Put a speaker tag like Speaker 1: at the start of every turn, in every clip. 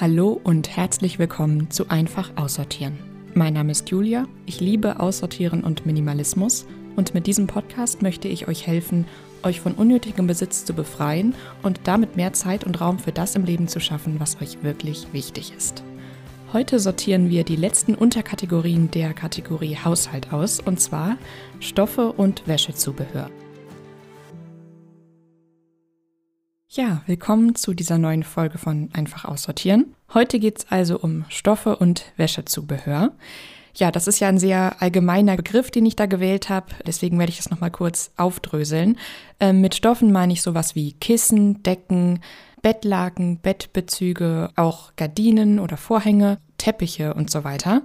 Speaker 1: Hallo und herzlich willkommen zu Einfach Aussortieren. Mein Name ist Julia, ich liebe Aussortieren und Minimalismus und mit diesem Podcast möchte ich euch helfen, euch von unnötigem Besitz zu befreien und damit mehr Zeit und Raum für das im Leben zu schaffen, was euch wirklich wichtig ist. Heute sortieren wir die letzten Unterkategorien der Kategorie Haushalt aus, und zwar Stoffe und Wäschezubehör. Ja, willkommen zu dieser neuen Folge von Einfach aussortieren. Heute geht es also um Stoffe und Wäschezubehör. Ja, das ist ja ein sehr allgemeiner Begriff, den ich da gewählt habe. Deswegen werde ich das nochmal kurz aufdröseln. Ähm, mit Stoffen meine ich sowas wie Kissen, Decken, Bettlaken, Bettbezüge, auch Gardinen oder Vorhänge, Teppiche und so weiter.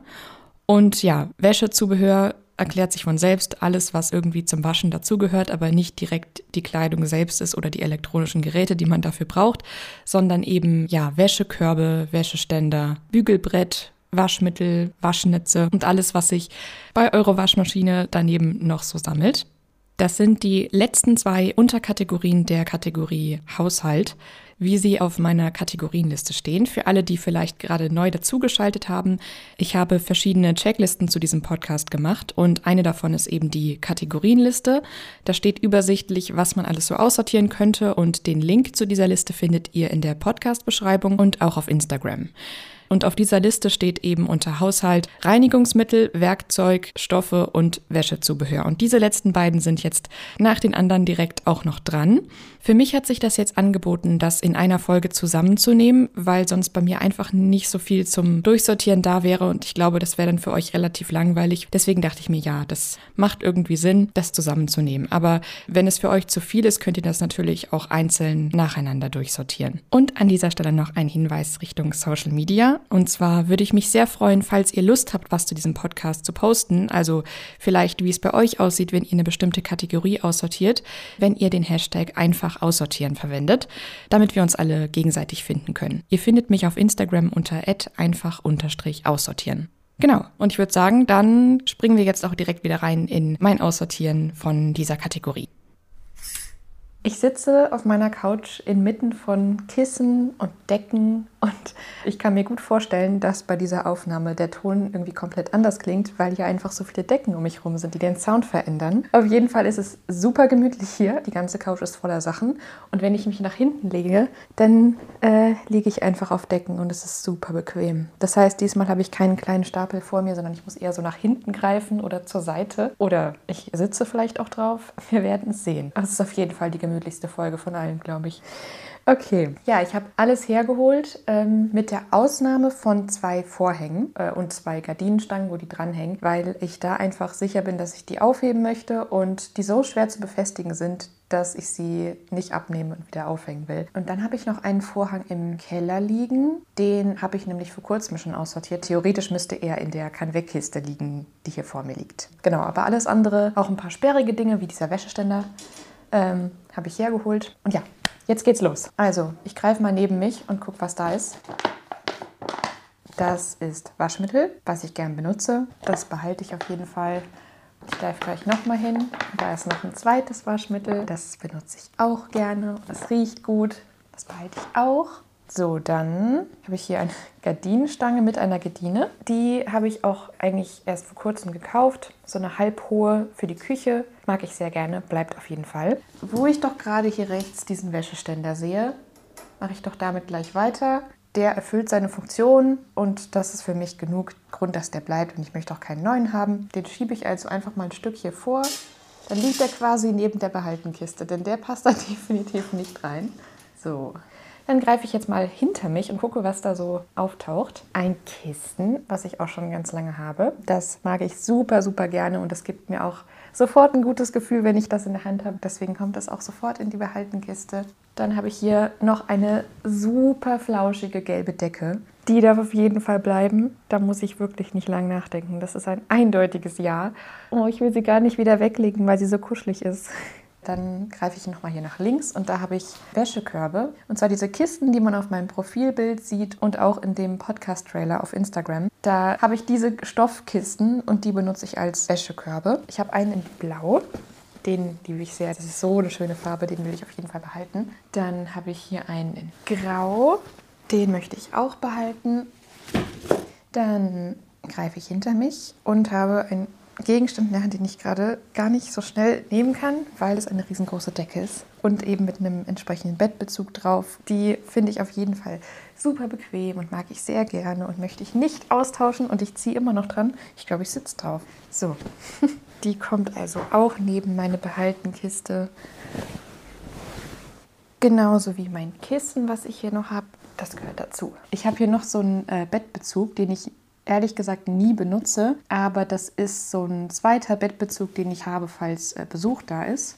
Speaker 1: Und ja, Wäschezubehör erklärt sich von selbst alles, was irgendwie zum Waschen dazugehört, aber nicht direkt die Kleidung selbst ist oder die elektronischen Geräte, die man dafür braucht, sondern eben ja Wäschekörbe, Wäscheständer, Bügelbrett, Waschmittel, Waschnetze und alles, was sich bei eurer Waschmaschine daneben noch so sammelt. Das sind die letzten zwei Unterkategorien der Kategorie Haushalt wie sie auf meiner Kategorienliste stehen. Für alle, die vielleicht gerade neu dazugeschaltet haben, ich habe verschiedene Checklisten zu diesem Podcast gemacht und eine davon ist eben die Kategorienliste. Da steht übersichtlich, was man alles so aussortieren könnte und den Link zu dieser Liste findet ihr in der Podcast-Beschreibung und auch auf Instagram. Und auf dieser Liste steht eben unter Haushalt Reinigungsmittel, Werkzeug, Stoffe und Wäschezubehör. Und diese letzten beiden sind jetzt nach den anderen direkt auch noch dran. Für mich hat sich das jetzt angeboten, das in einer Folge zusammenzunehmen, weil sonst bei mir einfach nicht so viel zum Durchsortieren da wäre und ich glaube, das wäre dann für euch relativ langweilig. Deswegen dachte ich mir, ja, das macht irgendwie Sinn, das zusammenzunehmen. Aber wenn es für euch zu viel ist, könnt ihr das natürlich auch einzeln nacheinander durchsortieren. Und an dieser Stelle noch ein Hinweis Richtung Social Media. Und zwar würde ich mich sehr freuen, falls ihr Lust habt, was zu diesem Podcast zu posten. Also vielleicht, wie es bei euch aussieht, wenn ihr eine bestimmte Kategorie aussortiert, wenn ihr den Hashtag einfach aussortieren verwendet, damit wir uns alle gegenseitig finden können. Ihr findet mich auf Instagram unter einfach aussortieren. Genau, und ich würde sagen, dann springen wir jetzt auch direkt wieder rein in mein Aussortieren von dieser Kategorie. Ich sitze auf meiner Couch inmitten von Kissen und Decken und ich kann mir gut vorstellen, dass bei dieser Aufnahme der Ton irgendwie komplett anders klingt, weil hier einfach so viele Decken um mich herum sind, die den Sound verändern. Auf jeden Fall ist es super gemütlich hier. Die ganze Couch ist voller Sachen und wenn ich mich nach hinten lege, dann äh, liege ich einfach auf Decken und es ist super bequem. Das heißt, diesmal habe ich keinen kleinen Stapel vor mir, sondern ich muss eher so nach hinten greifen oder zur Seite oder ich sitze vielleicht auch drauf. Wir werden es sehen. Es ist auf jeden Fall die gemütlichste Folge von allen, glaube ich. Okay, ja, ich habe alles hergeholt, ähm, mit der Ausnahme von zwei Vorhängen äh, und zwei Gardinenstangen, wo die dranhängen, weil ich da einfach sicher bin, dass ich die aufheben möchte und die so schwer zu befestigen sind, dass ich sie nicht abnehmen und wieder aufhängen will. Und dann habe ich noch einen Vorhang im Keller liegen. Den habe ich nämlich vor kurzem schon aussortiert. Theoretisch müsste er in der Kann-Weg-Kiste liegen, die hier vor mir liegt. Genau, aber alles andere, auch ein paar sperrige Dinge wie dieser Wäscheständer, ähm, habe ich hergeholt. Und ja, jetzt geht's los. Also, ich greife mal neben mich und gucke, was da ist. Das ist Waschmittel, was ich gern benutze. Das behalte ich auf jeden Fall. Ich greife gleich nochmal hin. Da ist noch ein zweites Waschmittel. Das benutze ich auch gerne. Das riecht gut. Das behalte ich auch. So, dann habe ich hier eine Gardinenstange mit einer Gardine. Die habe ich auch eigentlich erst vor kurzem gekauft. So eine halbhohe für die Küche. Mag ich sehr gerne, bleibt auf jeden Fall. Wo ich doch gerade hier rechts diesen Wäscheständer sehe, mache ich doch damit gleich weiter. Der erfüllt seine Funktion und das ist für mich genug Grund, dass der bleibt und ich möchte auch keinen neuen haben. Den schiebe ich also einfach mal ein Stück hier vor. Dann liegt er quasi neben der Behaltenkiste, denn der passt da definitiv nicht rein. So, dann greife ich jetzt mal hinter mich und gucke, was da so auftaucht. Ein Kissen, was ich auch schon ganz lange habe. Das mag ich super, super gerne und das gibt mir auch sofort ein gutes Gefühl, wenn ich das in der Hand habe. Deswegen kommt das auch sofort in die Behaltenkiste. Dann habe ich hier noch eine super flauschige gelbe Decke. Die darf auf jeden Fall bleiben. Da muss ich wirklich nicht lang nachdenken. Das ist ein eindeutiges Ja. Oh, ich will sie gar nicht wieder weglegen, weil sie so kuschelig ist. Dann greife ich nochmal hier nach links und da habe ich Wäschekörbe. Und zwar diese Kisten, die man auf meinem Profilbild sieht und auch in dem Podcast-Trailer auf Instagram. Da habe ich diese Stoffkisten und die benutze ich als Wäschekörbe. Ich habe einen in Blau. Den liebe ich sehr. Das ist so eine schöne Farbe, den will ich auf jeden Fall behalten. Dann habe ich hier einen in Grau. Den möchte ich auch behalten. Dann greife ich hinter mich und habe einen Gegenstand in der Hand, den ich gerade gar nicht so schnell nehmen kann, weil es eine riesengroße Decke ist und eben mit einem entsprechenden Bettbezug drauf. Die finde ich auf jeden Fall super bequem und mag ich sehr gerne und möchte ich nicht austauschen und ich ziehe immer noch dran. Ich glaube, ich sitze drauf. So, die kommt also auch neben meine Behaltenkiste. Genauso wie mein Kissen, was ich hier noch habe. Das gehört dazu. Ich habe hier noch so einen äh, Bettbezug, den ich ehrlich gesagt nie benutze, aber das ist so ein zweiter Bettbezug, den ich habe, falls äh, Besuch da ist.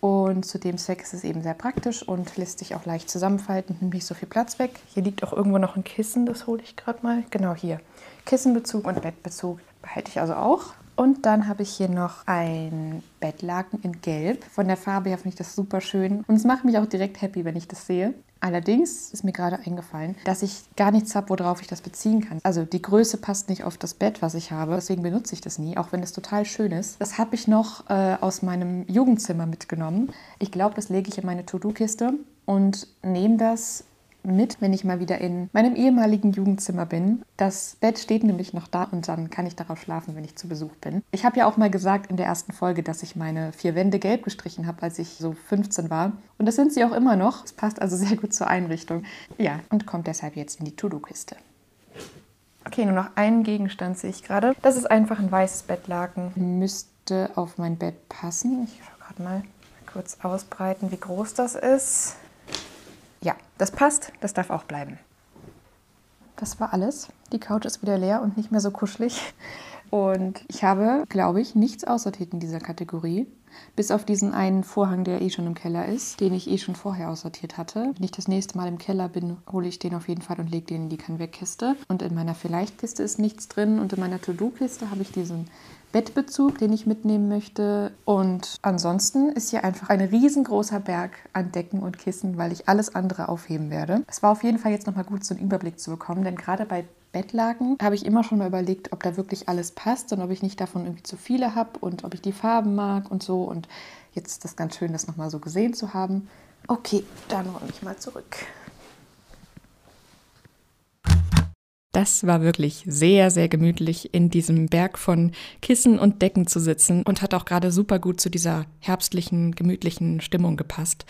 Speaker 1: Und zu dem Zweck ist es eben sehr praktisch und lässt sich auch leicht zusammenfalten, nimmt nicht so viel Platz weg. Hier liegt auch irgendwo noch ein Kissen, das hole ich gerade mal. Genau hier. Kissenbezug und Bettbezug behalte ich also auch. Und dann habe ich hier noch ein Bettlaken in Gelb. Von der Farbe her finde ich das super schön. Und es macht mich auch direkt happy, wenn ich das sehe. Allerdings ist mir gerade eingefallen, dass ich gar nichts habe, worauf ich das beziehen kann. Also die Größe passt nicht auf das Bett, was ich habe. Deswegen benutze ich das nie, auch wenn es total schön ist. Das habe ich noch äh, aus meinem Jugendzimmer mitgenommen. Ich glaube, das lege ich in meine To-Do-Kiste und nehme das mit, wenn ich mal wieder in meinem ehemaligen Jugendzimmer bin. Das Bett steht nämlich noch da und dann kann ich darauf schlafen, wenn ich zu Besuch bin. Ich habe ja auch mal gesagt in der ersten Folge, dass ich meine vier Wände gelb gestrichen habe, als ich so 15 war. Und das sind sie auch immer noch. Es passt also sehr gut zur Einrichtung. Ja, und kommt deshalb jetzt in die To-Do-Kiste. Okay, nur noch einen Gegenstand sehe ich gerade. Das ist einfach ein weißes Bettlaken. Müsste auf mein Bett passen. Ich schaue gerade mal kurz ausbreiten, wie groß das ist. Ja, das passt, das darf auch bleiben. Das war alles. Die Couch ist wieder leer und nicht mehr so kuschelig. Und ich habe, glaube ich, nichts aussortiert in dieser Kategorie. Bis auf diesen einen Vorhang, der eh schon im Keller ist, den ich eh schon vorher aussortiert hatte. Wenn ich das nächste Mal im Keller bin, hole ich den auf jeden Fall und lege den in die Kann-Weg-Kiste. Und in meiner Vielleicht-Kiste ist nichts drin. Und in meiner To-Do-Kiste habe ich diesen Bettbezug, den ich mitnehmen möchte. Und ansonsten ist hier einfach ein riesengroßer Berg an Decken und Kissen, weil ich alles andere aufheben werde. Es war auf jeden Fall jetzt nochmal gut, so einen Überblick zu bekommen, denn gerade bei Bettlaken habe ich immer schon mal überlegt, ob da wirklich alles passt und ob ich nicht davon irgendwie zu viele habe und ob ich die Farben mag und so. Und jetzt ist das ganz schön, das nochmal so gesehen zu haben. Okay, dann räume ich mal zurück. Das war wirklich sehr, sehr gemütlich, in diesem Berg von Kissen und Decken zu sitzen und hat auch gerade super gut zu dieser herbstlichen, gemütlichen Stimmung gepasst.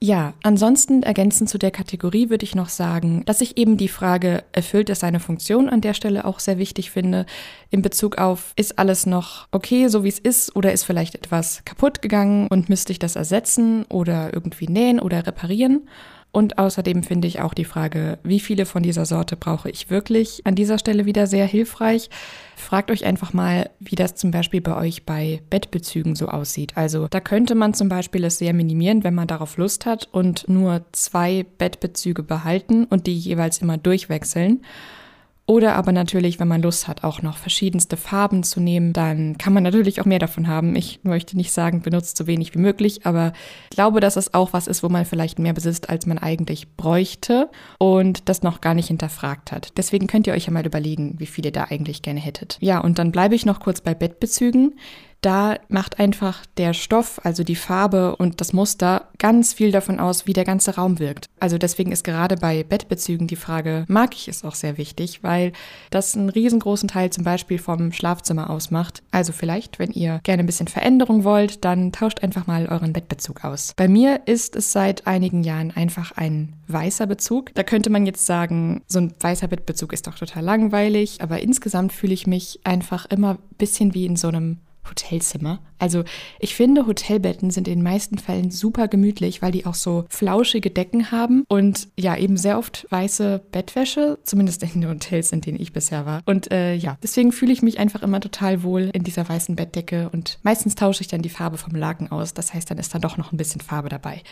Speaker 1: Ja, ansonsten ergänzend zu der Kategorie würde ich noch sagen, dass ich eben die Frage, erfüllt es seine Funktion an der Stelle auch sehr wichtig finde, in Bezug auf, ist alles noch okay, so wie es ist, oder ist vielleicht etwas kaputt gegangen und müsste ich das ersetzen oder irgendwie nähen oder reparieren? Und außerdem finde ich auch die Frage, wie viele von dieser Sorte brauche ich wirklich, an dieser Stelle wieder sehr hilfreich. Fragt euch einfach mal, wie das zum Beispiel bei euch bei Bettbezügen so aussieht. Also da könnte man zum Beispiel es sehr minimieren, wenn man darauf Lust hat und nur zwei Bettbezüge behalten und die jeweils immer durchwechseln. Oder aber natürlich, wenn man Lust hat, auch noch verschiedenste Farben zu nehmen, dann kann man natürlich auch mehr davon haben. Ich möchte nicht sagen, benutzt so wenig wie möglich, aber ich glaube, dass es auch was ist, wo man vielleicht mehr besitzt, als man eigentlich bräuchte und das noch gar nicht hinterfragt hat. Deswegen könnt ihr euch ja mal überlegen, wie viele da eigentlich gerne hättet. Ja, und dann bleibe ich noch kurz bei Bettbezügen da macht einfach der Stoff, also die Farbe und das Muster ganz viel davon aus, wie der ganze Raum wirkt. Also deswegen ist gerade bei Bettbezügen die Frage, mag ich es auch sehr wichtig, weil das einen riesengroßen Teil zum Beispiel vom Schlafzimmer ausmacht. Also vielleicht, wenn ihr gerne ein bisschen Veränderung wollt, dann tauscht einfach mal euren Bettbezug aus. Bei mir ist es seit einigen Jahren einfach ein weißer Bezug. Da könnte man jetzt sagen, so ein weißer Bettbezug ist doch total langweilig, aber insgesamt fühle ich mich einfach immer ein bisschen wie in so einem Hotelzimmer. Also ich finde, Hotelbetten sind in den meisten Fällen super gemütlich, weil die auch so flauschige Decken haben und ja, eben sehr oft weiße Bettwäsche, zumindest in den Hotels, in denen ich bisher war. Und äh, ja, deswegen fühle ich mich einfach immer total wohl in dieser weißen Bettdecke und meistens tausche ich dann die Farbe vom Laken aus. Das heißt, dann ist da doch noch ein bisschen Farbe dabei.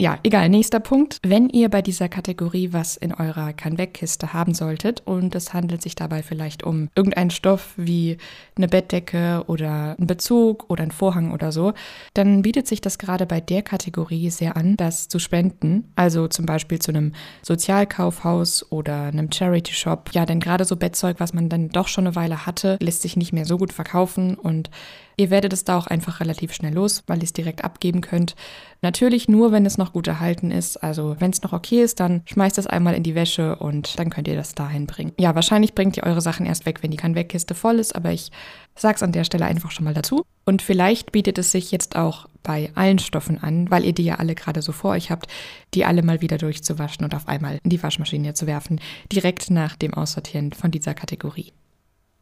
Speaker 1: Ja, egal. Nächster Punkt. Wenn ihr bei dieser Kategorie was in eurer Kann-Weg-Kiste haben solltet und es handelt sich dabei vielleicht um irgendeinen Stoff wie eine Bettdecke oder einen Bezug oder einen Vorhang oder so, dann bietet sich das gerade bei der Kategorie sehr an, das zu spenden. Also zum Beispiel zu einem Sozialkaufhaus oder einem Charity-Shop. Ja, denn gerade so Bettzeug, was man dann doch schon eine Weile hatte, lässt sich nicht mehr so gut verkaufen und Ihr werdet es da auch einfach relativ schnell los, weil ihr es direkt abgeben könnt. Natürlich nur, wenn es noch gut erhalten ist. Also wenn es noch okay ist, dann schmeißt es einmal in die Wäsche und dann könnt ihr das dahin bringen. Ja, wahrscheinlich bringt ihr eure Sachen erst weg, wenn die Kannwegkiste voll ist, aber ich sag's an der Stelle einfach schon mal dazu. Und vielleicht bietet es sich jetzt auch bei allen Stoffen an, weil ihr die ja alle gerade so vor euch habt, die alle mal wieder durchzuwaschen und auf einmal in die Waschmaschine zu werfen, direkt nach dem Aussortieren von dieser Kategorie.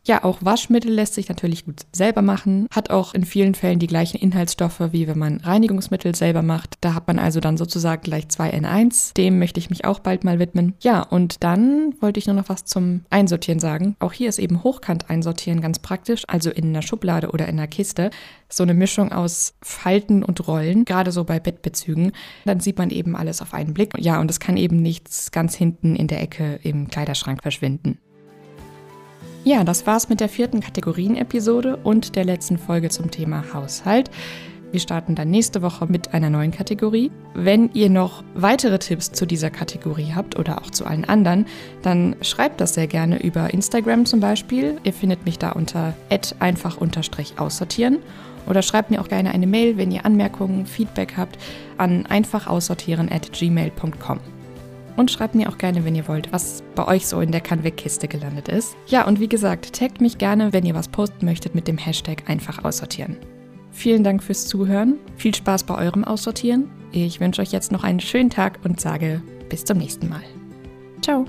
Speaker 1: Ja, auch Waschmittel lässt sich natürlich gut selber machen, hat auch in vielen Fällen die gleichen Inhaltsstoffe, wie wenn man Reinigungsmittel selber macht. Da hat man also dann sozusagen gleich zwei in eins. Dem möchte ich mich auch bald mal widmen. Ja, und dann wollte ich nur noch was zum Einsortieren sagen. Auch hier ist eben hochkant einsortieren ganz praktisch, also in einer Schublade oder in einer Kiste. So eine Mischung aus Falten und Rollen, gerade so bei Bettbezügen. Dann sieht man eben alles auf einen Blick. Ja, und es kann eben nichts ganz hinten in der Ecke im Kleiderschrank verschwinden. Ja, das war's mit der vierten Kategorien-Episode und der letzten Folge zum Thema Haushalt. Wir starten dann nächste Woche mit einer neuen Kategorie. Wenn ihr noch weitere Tipps zu dieser Kategorie habt oder auch zu allen anderen, dann schreibt das sehr gerne über Instagram zum Beispiel. Ihr findet mich da unter einfach-aussortieren oder schreibt mir auch gerne eine Mail, wenn ihr Anmerkungen, Feedback habt, an einfachaussortieren at gmail.com. Und schreibt mir auch gerne, wenn ihr wollt, was bei euch so in der Kann-Weg-Kiste gelandet ist. Ja, und wie gesagt, taggt mich gerne, wenn ihr was posten möchtet mit dem Hashtag einfach aussortieren. Vielen Dank fürs Zuhören. Viel Spaß bei eurem Aussortieren. Ich wünsche euch jetzt noch einen schönen Tag und sage bis zum nächsten Mal. Ciao.